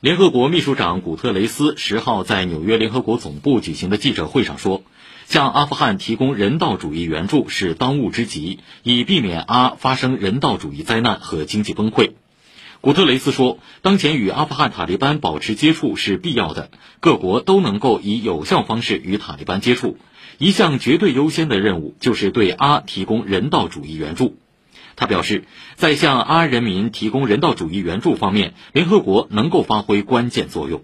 联合国秘书长古特雷斯十号在纽约联合国总部举行的记者会上说，向阿富汗提供人道主义援助是当务之急，以避免阿发生人道主义灾难和经济崩溃。古特雷斯说，当前与阿富汗塔利班保持接触是必要的，各国都能够以有效方式与塔利班接触。一项绝对优先的任务就是对阿提供人道主义援助。他表示，在向阿人民提供人道主义援助方面，联合国能够发挥关键作用。